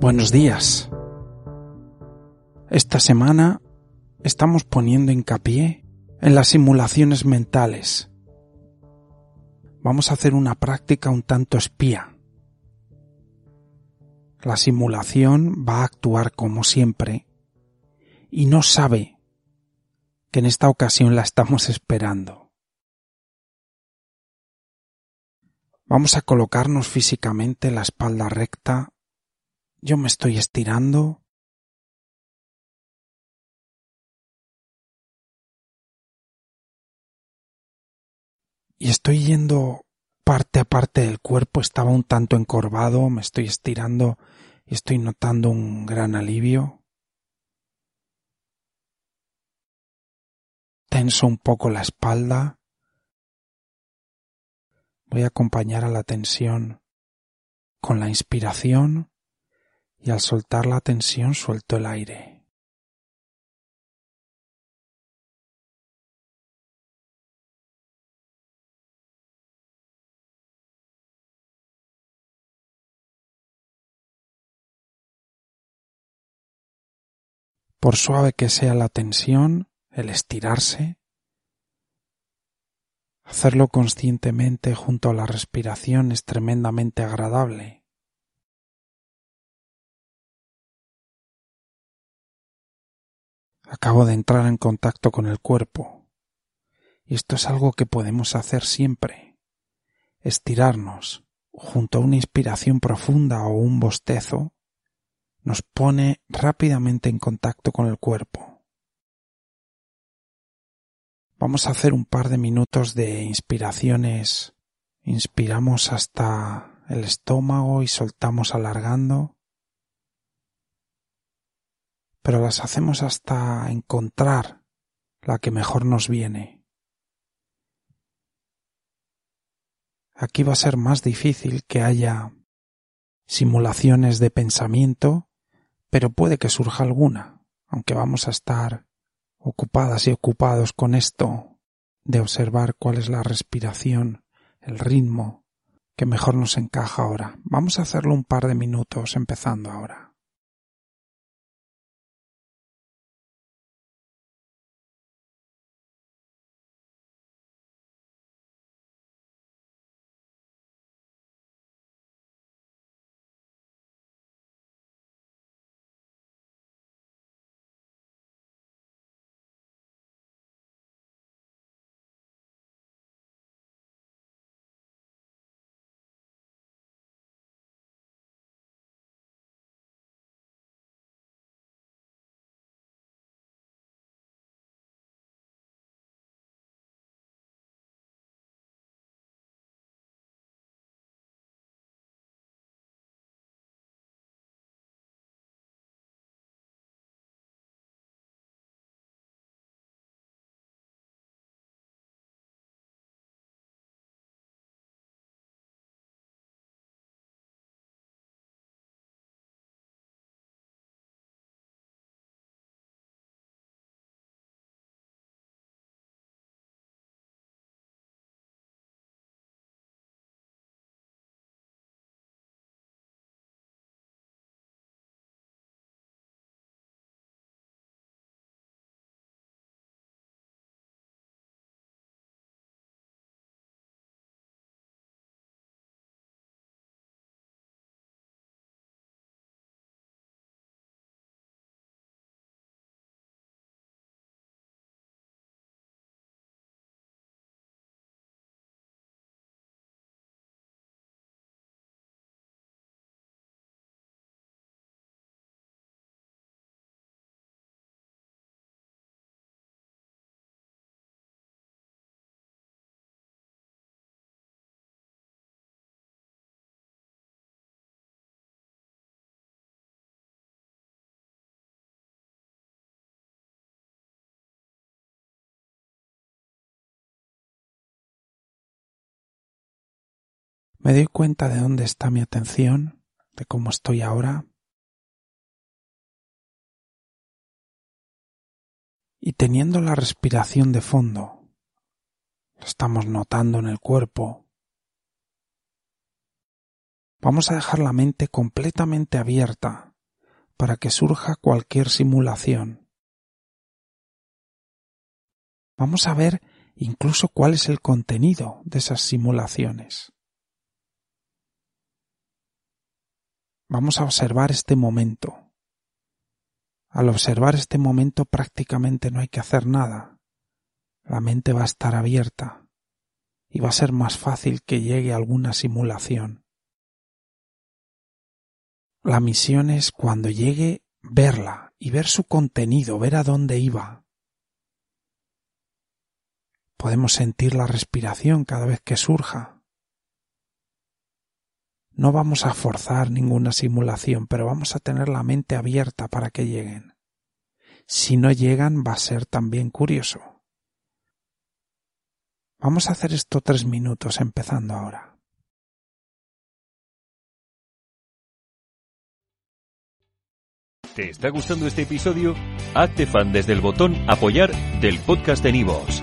Buenos días. Esta semana estamos poniendo hincapié en las simulaciones mentales. Vamos a hacer una práctica un tanto espía. La simulación va a actuar como siempre y no sabe que en esta ocasión la estamos esperando. Vamos a colocarnos físicamente la espalda recta. Yo me estoy estirando y estoy yendo parte a parte del cuerpo, estaba un tanto encorvado, me estoy estirando y estoy notando un gran alivio. Tenso un poco la espalda. Voy a acompañar a la tensión con la inspiración y al soltar la tensión suelto el aire. Por suave que sea la tensión, el estirarse, hacerlo conscientemente junto a la respiración es tremendamente agradable. Acabo de entrar en contacto con el cuerpo. Y esto es algo que podemos hacer siempre. Estirarnos junto a una inspiración profunda o un bostezo nos pone rápidamente en contacto con el cuerpo. Vamos a hacer un par de minutos de inspiraciones. Inspiramos hasta el estómago y soltamos alargando. Pero las hacemos hasta encontrar la que mejor nos viene. Aquí va a ser más difícil que haya simulaciones de pensamiento pero puede que surja alguna, aunque vamos a estar ocupadas y ocupados con esto de observar cuál es la respiración, el ritmo que mejor nos encaja ahora. Vamos a hacerlo un par de minutos empezando ahora. Me doy cuenta de dónde está mi atención, de cómo estoy ahora. Y teniendo la respiración de fondo, lo estamos notando en el cuerpo, vamos a dejar la mente completamente abierta para que surja cualquier simulación. Vamos a ver incluso cuál es el contenido de esas simulaciones. Vamos a observar este momento. Al observar este momento prácticamente no hay que hacer nada. La mente va a estar abierta y va a ser más fácil que llegue alguna simulación. La misión es cuando llegue verla y ver su contenido, ver a dónde iba. Podemos sentir la respiración cada vez que surja. No vamos a forzar ninguna simulación, pero vamos a tener la mente abierta para que lleguen. Si no llegan va a ser también curioso. Vamos a hacer esto tres minutos empezando ahora. ¿Te está gustando este episodio? Hazte fan desde el botón Apoyar del podcast de Nivos.